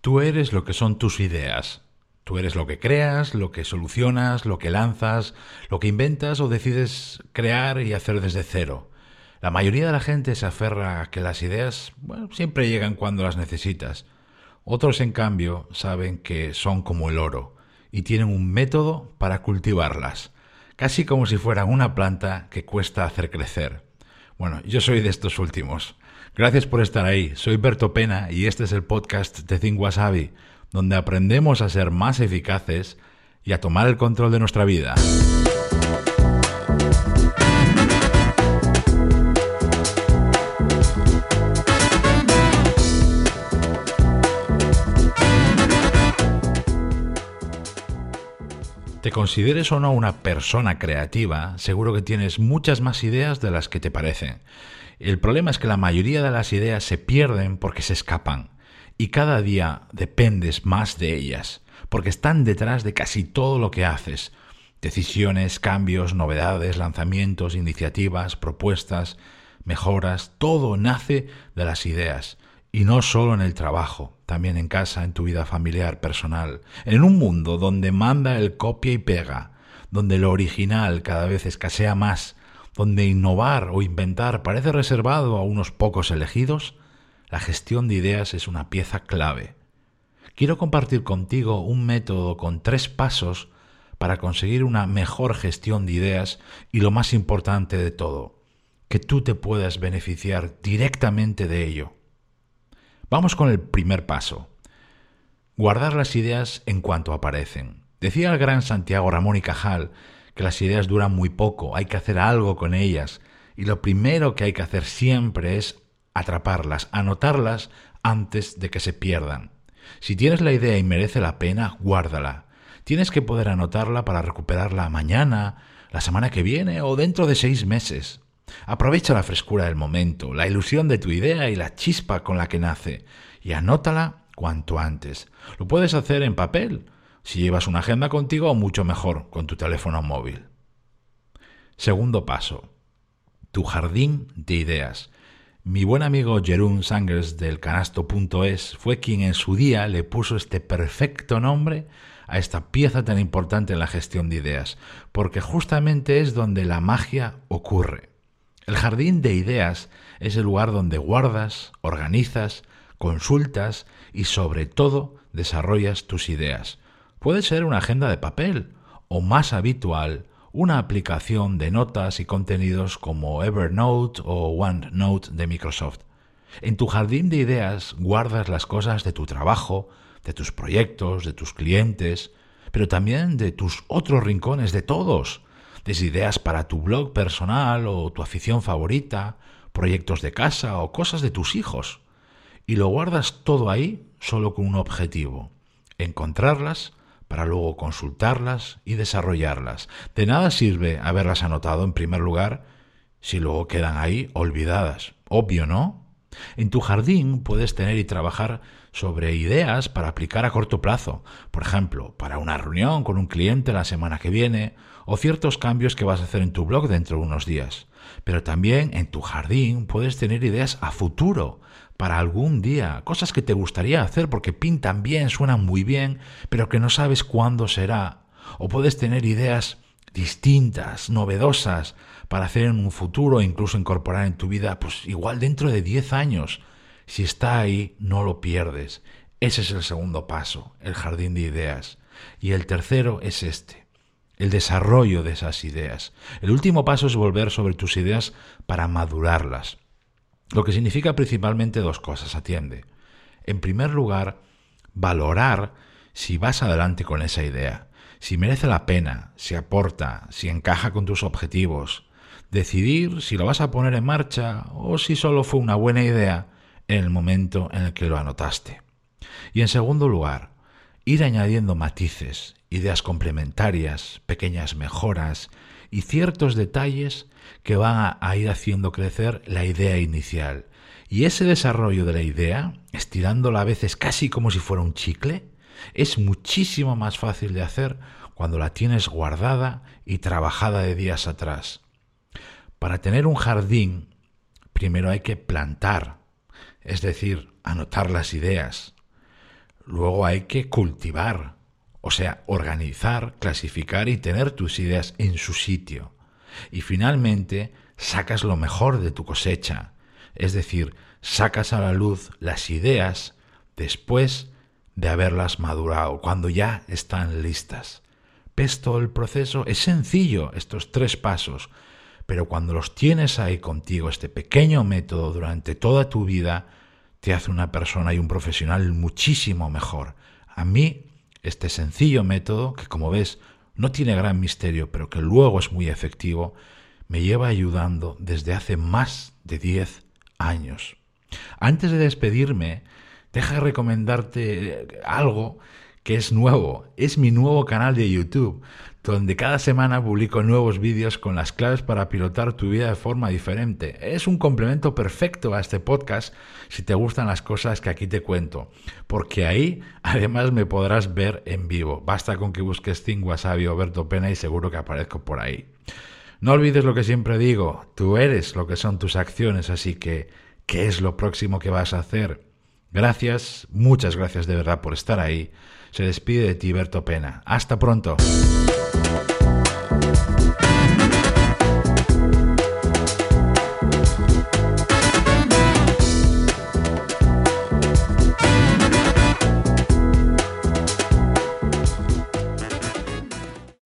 Tú eres lo que son tus ideas. Tú eres lo que creas, lo que solucionas, lo que lanzas, lo que inventas o decides crear y hacer desde cero. La mayoría de la gente se aferra a que las ideas siempre llegan cuando las necesitas. Otros, en cambio, saben que son como el oro y tienen un método para cultivarlas, casi como si fueran una planta que cuesta hacer crecer. Bueno, yo soy de estos últimos. Gracias por estar ahí. Soy Berto Pena y este es el podcast de Think Wasabi, donde aprendemos a ser más eficaces y a tomar el control de nuestra vida. Consideres o no una persona creativa, seguro que tienes muchas más ideas de las que te parecen. El problema es que la mayoría de las ideas se pierden porque se escapan y cada día dependes más de ellas, porque están detrás de casi todo lo que haces. Decisiones, cambios, novedades, lanzamientos, iniciativas, propuestas, mejoras, todo nace de las ideas. Y no solo en el trabajo, también en casa, en tu vida familiar, personal. En un mundo donde manda el copia y pega, donde lo original cada vez escasea más donde innovar o inventar parece reservado a unos pocos elegidos, la gestión de ideas es una pieza clave. Quiero compartir contigo un método con tres pasos para conseguir una mejor gestión de ideas y lo más importante de todo, que tú te puedas beneficiar directamente de ello. Vamos con el primer paso. Guardar las ideas en cuanto aparecen. Decía el gran Santiago Ramón y Cajal que las ideas duran muy poco, hay que hacer algo con ellas. Y lo primero que hay que hacer siempre es atraparlas, anotarlas antes de que se pierdan. Si tienes la idea y merece la pena, guárdala. Tienes que poder anotarla para recuperarla mañana, la semana que viene o dentro de seis meses. Aprovecha la frescura del momento, la ilusión de tu idea y la chispa con la que nace, y anótala cuanto antes. Lo puedes hacer en papel si llevas una agenda contigo, mucho mejor con tu teléfono móvil. Segundo paso. Tu jardín de ideas. Mi buen amigo Jerún Sangers del canasto.es fue quien en su día le puso este perfecto nombre a esta pieza tan importante en la gestión de ideas, porque justamente es donde la magia ocurre. El jardín de ideas es el lugar donde guardas, organizas, consultas y sobre todo desarrollas tus ideas. Puede ser una agenda de papel o más habitual, una aplicación de notas y contenidos como Evernote o OneNote de Microsoft. En tu jardín de ideas guardas las cosas de tu trabajo, de tus proyectos, de tus clientes, pero también de tus otros rincones, de todos. Ideas para tu blog personal o tu afición favorita, proyectos de casa o cosas de tus hijos. Y lo guardas todo ahí solo con un objetivo, encontrarlas para luego consultarlas y desarrollarlas. De nada sirve haberlas anotado en primer lugar si luego quedan ahí olvidadas. Obvio, ¿no? En tu jardín puedes tener y trabajar sobre ideas para aplicar a corto plazo, por ejemplo, para una reunión con un cliente la semana que viene o ciertos cambios que vas a hacer en tu blog dentro de unos días. Pero también en tu jardín puedes tener ideas a futuro, para algún día, cosas que te gustaría hacer porque pintan bien, suenan muy bien, pero que no sabes cuándo será. O puedes tener ideas distintas, novedosas, para hacer en un futuro incluso incorporar en tu vida, pues igual dentro de 10 años. Si está ahí, no lo pierdes. Ese es el segundo paso, el jardín de ideas. Y el tercero es este, el desarrollo de esas ideas. El último paso es volver sobre tus ideas para madurarlas. Lo que significa principalmente dos cosas, atiende. En primer lugar, valorar si vas adelante con esa idea, si merece la pena, si aporta, si encaja con tus objetivos. Decidir si lo vas a poner en marcha o si solo fue una buena idea en el momento en el que lo anotaste. Y en segundo lugar, ir añadiendo matices, ideas complementarias, pequeñas mejoras y ciertos detalles que van a ir haciendo crecer la idea inicial. Y ese desarrollo de la idea, estirándola a veces casi como si fuera un chicle, es muchísimo más fácil de hacer cuando la tienes guardada y trabajada de días atrás. Para tener un jardín, primero hay que plantar, es decir, anotar las ideas. luego hay que cultivar, o sea, organizar, clasificar y tener tus ideas en su sitio. Y finalmente, sacas lo mejor de tu cosecha, es decir, sacas a la luz las ideas después de haberlas madurado, cuando ya están listas. ¿Ves todo el proceso? Es sencillo estos tres pasos, pero cuando los tienes ahí contigo, este pequeño método durante toda tu vida, te hace una persona y un profesional muchísimo mejor. A mí, este sencillo método, que como ves no tiene gran misterio, pero que luego es muy efectivo, me lleva ayudando desde hace más de 10 años. Antes de despedirme, deja recomendarte algo que es nuevo. Es mi nuevo canal de YouTube, donde cada semana publico nuevos vídeos con las claves para pilotar tu vida de forma diferente. Es un complemento perfecto a este podcast si te gustan las cosas que aquí te cuento, porque ahí además me podrás ver en vivo. Basta con que busques Think Wasabi o Berto Pena y seguro que aparezco por ahí. No olvides lo que siempre digo, tú eres lo que son tus acciones, así que, ¿qué es lo próximo que vas a hacer? Gracias, muchas gracias de verdad por estar ahí. Se despide de ti Berto Pena. Hasta pronto.